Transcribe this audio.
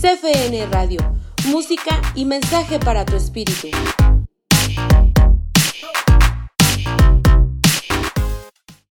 CFN Radio, música y mensaje para tu espíritu.